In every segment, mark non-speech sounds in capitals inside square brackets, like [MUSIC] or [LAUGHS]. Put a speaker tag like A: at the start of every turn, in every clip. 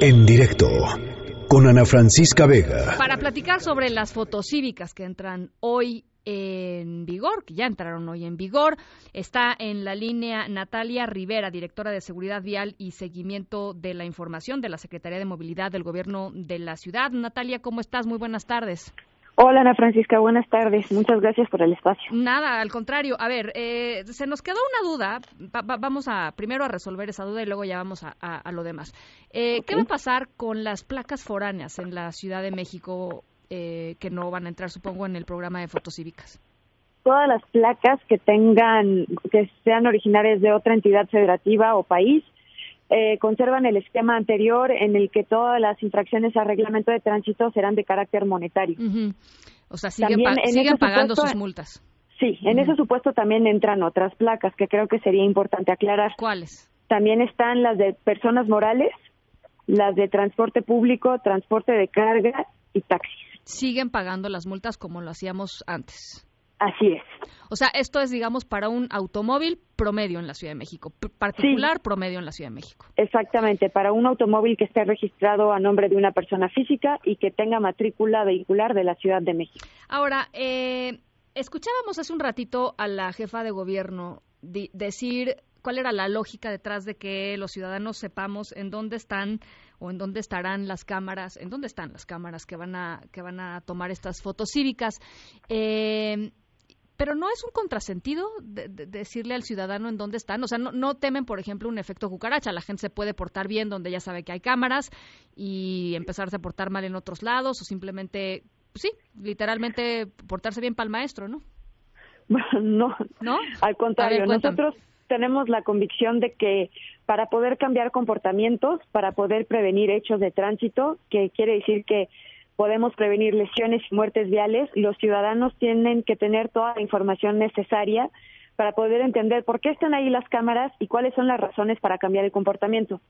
A: En directo con Ana Francisca Vega.
B: Para platicar sobre las fotocívicas que entran hoy en vigor, que ya entraron hoy en vigor. Está en la línea Natalia Rivera, directora de Seguridad Vial y Seguimiento de la Información de la Secretaría de Movilidad del Gobierno de la Ciudad. Natalia, ¿cómo estás? Muy buenas tardes.
C: Hola Ana Francisca, buenas tardes. Muchas gracias por el espacio.
B: Nada, al contrario. A ver, eh, se nos quedó una duda. vamos a primero a resolver esa duda y luego ya vamos a, lo demás. Eh, ¿Qué va a pasar con las placas foráneas en la Ciudad de México eh, que no van a entrar, supongo, en el programa de fotocívicas?
C: Todas las placas que tengan, que sean originarias de otra entidad federativa o país, eh, conservan el esquema anterior en el que todas las infracciones al reglamento de tránsito serán de carácter monetario.
B: O sea, siguen, pagando sus multas.
C: Sí, en ese supuesto también entran otras placas que creo que sería importante aclarar.
B: ¿Cuáles?
C: También están las de personas morales, las de transporte público, transporte de carga y taxis.
B: Siguen pagando las multas como lo hacíamos antes.
C: Así es.
B: O sea, esto es, digamos, para un automóvil promedio en la Ciudad de México, particular promedio en la Ciudad de México.
C: Exactamente, para un automóvil que esté registrado a nombre de una persona física y que tenga matrícula vehicular de la Ciudad de México.
B: Ahora, eh, escuchábamos hace un ratito a la jefa de gobierno decir cuál era la lógica detrás de que los ciudadanos sepamos en dónde están o en dónde estarán las cámaras, en dónde están las cámaras que van a que van a tomar estas fotos cívicas. Eh, pero no es un contrasentido decirle al ciudadano en dónde están. O sea, no, temen, por ejemplo, un efecto cucaracha. La gente se puede portar bien donde ya sabe que hay cámaras y empezarse a portar mal en otros lados o simplemente, pues sí, literalmente portarse bien para el maestro, ¿no? [LAUGHS]
C: no, ¿no? Al contrario, nosotros tenemos la convicción de que para poder cambiar comportamientos, para poder prevenir hechos de tránsito, que quiere decir que podemos prevenir lesiones y muertes viales, los ciudadanos tienen que tener toda la información necesaria para poder entender por qué están ahí las cámaras y cuáles son las razones para cambiar el comportamiento.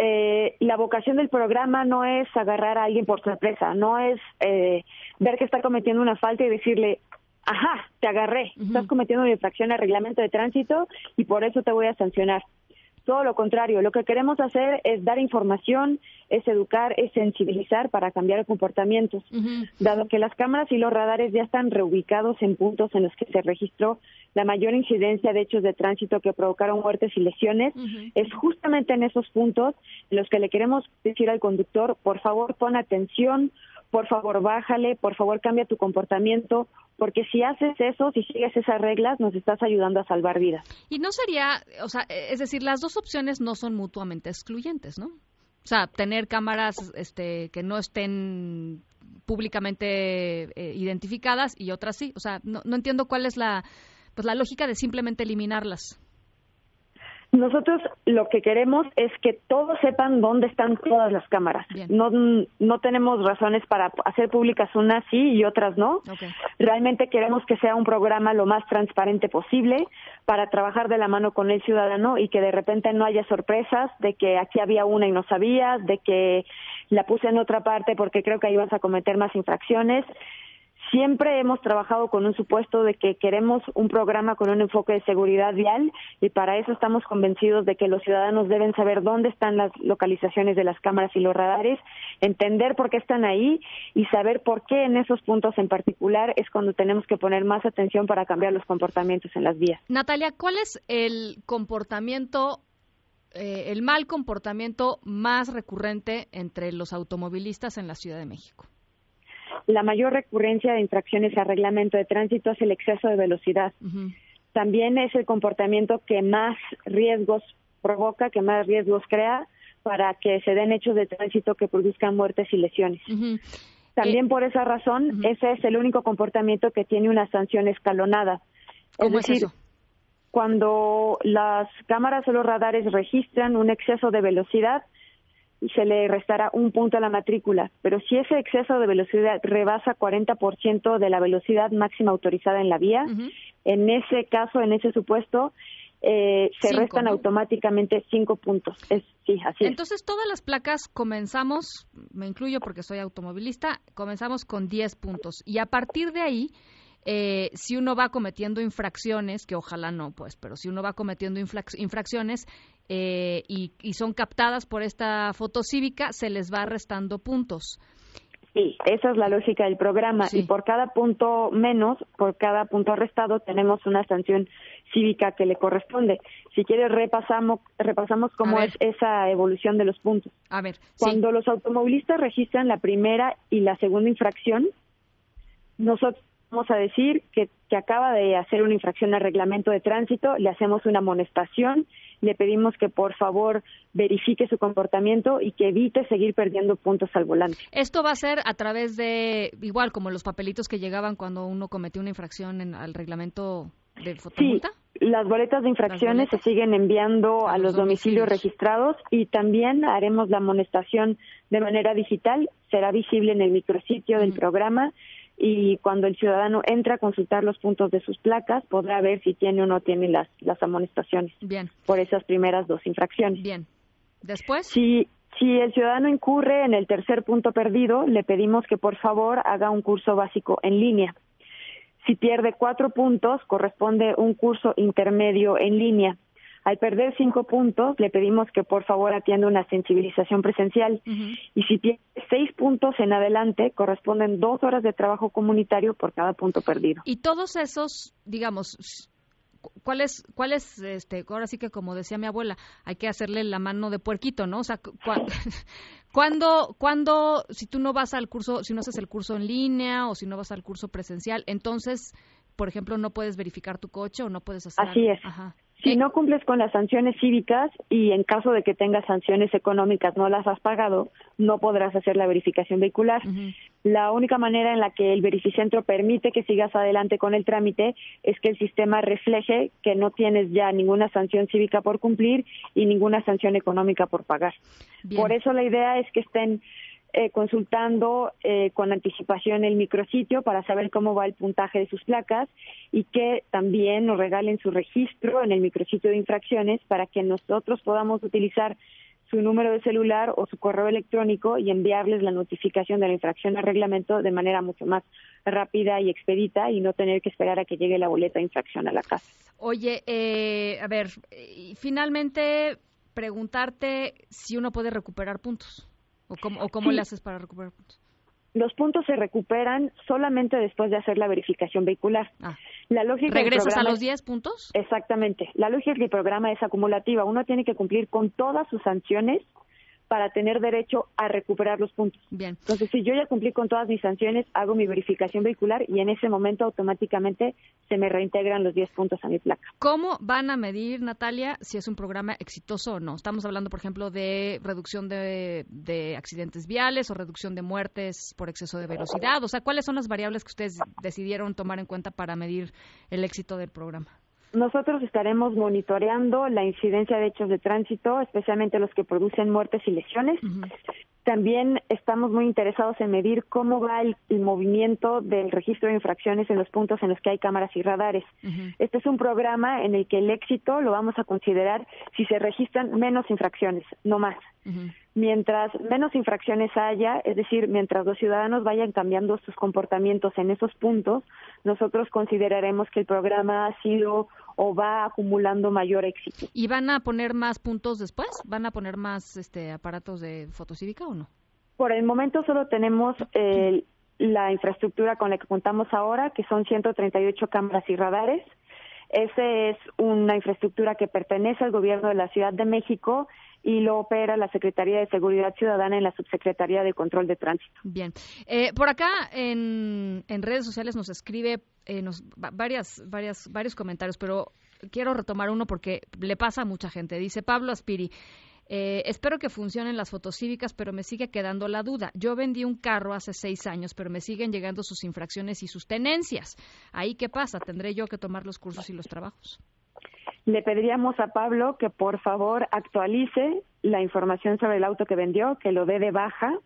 C: eh, la vocación del programa no es agarrar a alguien por sorpresa, no es eh, ver que está cometiendo una falta y decirle, ajá, te agarré, estás cometiendo una infracción al reglamento de tránsito y por eso te voy a sancionar. Todo lo contrario, lo que queremos hacer es dar información, es educar, es sensibilizar para cambiar comportamientos. Dado que las cámaras y los radares ya están reubicados en puntos en los que se registró la mayor incidencia de hechos de tránsito que provocaron muertes y lesiones, es justamente en esos puntos en los que le queremos decir al conductor, por favor, pon atención, por favor bájale, por favor cambia tu comportamiento, porque si haces eso, si sigues esas reglas, nos estás ayudando a salvar vidas.
B: Y no sería, o sea, es decir, las dos opciones no son mutuamente excluyentes, ¿no? O sea, tener cámaras este, que no estén públicamente eh, identificadas y otras sí. O sea, no, no entiendo cuál es la, pues la lógica de simplemente eliminarlas.
C: Nosotros lo que queremos es que todos sepan dónde están todas las cámaras. No, no tenemos razones para hacer públicas unas sí y otras no. Realmente queremos que sea un programa lo más transparente posible para trabajar de la mano con el ciudadano y que de repente no haya sorpresas de que aquí había una y no sabías, de que la puse en otra parte porque creo que ahí vas a cometer más infracciones. Siempre hemos trabajado con un supuesto de que queremos un programa con un enfoque de seguridad vial y para eso estamos convencidos de que los ciudadanos deben saber dónde están las localizaciones de las cámaras y los radares, entender por qué están ahí y saber por qué en esos puntos en particular es cuando tenemos que poner más atención para cambiar los comportamientos en las vías.
B: Natalia, ¿cuál es el comportamiento eh, el mal comportamiento más recurrente entre los automovilistas en la Ciudad de México?
C: La mayor recurrencia de infracciones al reglamento de tránsito es el exceso de velocidad. También es el comportamiento que más riesgos provoca, que más riesgos crea para que se den hechos de tránsito que produzcan muertes y lesiones. También eh, por esa razón, ese es el único comportamiento que tiene una sanción escalonada. Es decir, cuando las cámaras o los radares registran un exceso de velocidad, se le restará un punto a la matrícula, pero si ese exceso de velocidad rebasa 40% de la velocidad máxima autorizada en la vía, en ese caso, en ese supuesto, eh, se restan automáticamente cinco puntos. Es, sí, así
B: Entonces, todas las placas comenzamos, me incluyo porque soy automovilista, comenzamos con 10 puntos. Y a partir de ahí eh, si uno va cometiendo infracciones, que ojalá no, pues, pero si uno va cometiendo infracciones, eh, y, son captadas por esta foto cívica, se les va restando puntos.
C: Sí, esa es la lógica del programa. Y por cada punto menos, por cada punto arrestado, tenemos una sanción cívica que le corresponde. Si quieres, repasamos, repasamos cómo es esa evolución de los puntos.
B: A ver.
C: Cuando los automovilistas registran la primera y la segunda infracción, nosotros vamos a decir que, que acaba de hacer una infracción al reglamento de tránsito, le hacemos una amonestación, le pedimos que por favor verifique su comportamiento y que evite seguir perdiendo puntos al volante.
B: Esto va a ser a través de, igual como los papelitos que llegaban cuando uno cometió una infracción en, al reglamento de fotomulta.
C: Sí, las boletas de infracciones se siguen enviando a, los, domicilios. registrados y también haremos la amonestación de manera digital. Será visible en el micrositio del programa y cuando el ciudadano entra a consultar los puntos de sus placas podrá ver si tiene o no tiene las, las amonestaciones
B: Bien.
C: por esas primeras dos infracciones.
B: Bien. Después.
C: Si, si el ciudadano incurre en el tercer punto perdido, le pedimos que por favor haga un curso básico en línea. Si pierde cuatro puntos, corresponde un curso intermedio en línea. Al perder cinco puntos, le pedimos que por favor atienda una sensibilización presencial. Y si tiene seis puntos en adelante, corresponden dos horas de trabajo comunitario por cada punto perdido.
B: Y todos esos, digamos, ¿cuál es, cuál es, este, ahora sí que como decía mi abuela, hay que hacerle la mano de puerquito, ¿no? O sea, [LAUGHS] ¿cuándo, cuando, si tú no vas al curso, si no haces el curso en línea o si no vas al curso presencial, entonces, por ejemplo, no puedes verificar tu coche o no puedes hacer.
C: Así es. Si no cumples con las sanciones cívicas y en caso de que tengas sanciones económicas no las has pagado, no podrás hacer la verificación vehicular. La única manera en la que el verificentro permite que sigas adelante con el trámite es que el sistema refleje que no tienes ya ninguna sanción cívica por cumplir y ninguna sanción económica por pagar. Por eso la idea es que estén eh, consultando eh, con anticipación el micrositio para saber cómo va el puntaje de sus placas y que también nos regalen su registro en el micrositio de infracciones para que nosotros podamos utilizar su número de celular o su correo electrónico y enviarles la notificación de la infracción al reglamento de manera mucho más rápida y expedita y no tener que esperar a que llegue la boleta de infracción a la casa.
B: Oye, eh, a ver, finalmente preguntarte si uno puede recuperar puntos. ¿O cómo, o cómo le haces para recuperar puntos?
C: Los puntos se recuperan solamente después de hacer la verificación vehicular.
B: Ah. La lógica ¿Regresas a los 10 puntos?
C: Exactamente. La lógica del programa es acumulativa. Uno tiene que cumplir con todas sus sanciones para tener derecho a recuperar los puntos.
B: Bien.
C: Entonces, si yo ya cumplí con todas mis sanciones, hago mi verificación vehicular y en ese momento automáticamente se me reintegran los 10 puntos a mi placa.
B: ¿Cómo van a medir, Natalia, si es un programa exitoso o no? Estamos hablando, por ejemplo, de reducción de, de accidentes viales o reducción de muertes por exceso de velocidad. O sea, ¿cuáles son las variables que ustedes decidieron tomar en cuenta para medir el éxito del programa?
C: Nosotros estaremos monitoreando la incidencia de hechos de tránsito, especialmente los que producen muertes y lesiones. También estamos muy interesados en medir cómo va el, movimiento del registro de infracciones en los puntos en los que hay cámaras y radares. Este es un programa en el que el éxito lo vamos a considerar si se registran menos infracciones, no más. Mientras menos infracciones haya, es decir, mientras los ciudadanos vayan cambiando sus comportamientos en esos puntos, nosotros consideraremos que el programa ha sido o va acumulando mayor éxito.
B: ¿Y van a poner más puntos después? ¿Van a poner más este, aparatos de fotocívica o no?
C: Por el momento solo tenemos eh, la infraestructura con la que contamos ahora, que son 138 cámaras y radares. Esa es una infraestructura que pertenece al gobierno de la Ciudad de México y lo opera la Secretaría de Seguridad Ciudadana en la Subsecretaría de Control de Tránsito.
B: Bien. Eh, por acá en, en, redes sociales nos escribe eh, nos, varias, varias, varios comentarios, pero quiero retomar uno porque le pasa a mucha gente. Dice Pablo Aspiri. Eh, espero que funcionen las fotocívicas, pero me sigue quedando la duda. Yo vendí un carro hace seis años, pero me siguen llegando sus infracciones y sus tenencias. ¿Ahí qué pasa? ¿Tendré yo que tomar los cursos y los trabajos?
C: Le pediríamos a Pablo que por favor actualice la información sobre el auto que vendió, que lo dé de baja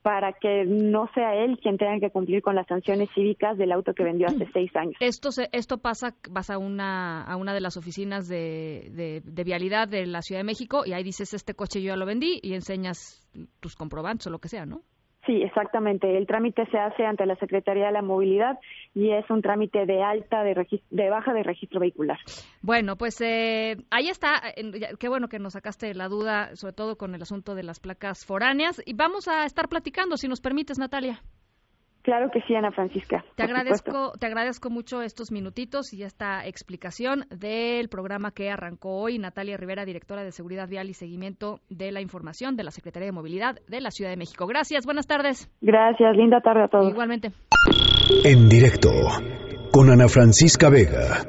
C: para que no sea él quien tenga que cumplir con las sanciones cívicas del auto que vendió hace seis años.
B: Esto esto pasa, vas a una, a una de las oficinas de, de, vialidad de la Ciudad de México y ahí dices, este coche yo ya lo vendí y enseñas tus comprobantes o lo que sea, ¿no?
C: Sí, exactamente. El trámite se hace ante la Secretaría de la Movilidad y es un trámite de alta, de, de baja de registro vehicular.
B: Bueno, pues eh, ahí está. Qué bueno que nos sacaste la duda, sobre todo con el asunto de las placas foráneas. Y vamos a estar platicando, si nos permites, Natalia.
C: Claro que sí, Ana Francisca.
B: Te agradezco, te agradezco mucho estos minutitos y esta explicación del programa que arrancó hoy Natalia Rivera, directora de Seguridad Vial y Seguimiento de la Información de la Secretaría de Movilidad de la Ciudad de México. Gracias, buenas tardes.
C: Gracias, linda tarde a todos.
B: Igualmente.
A: En directo con Ana Francisca Vega.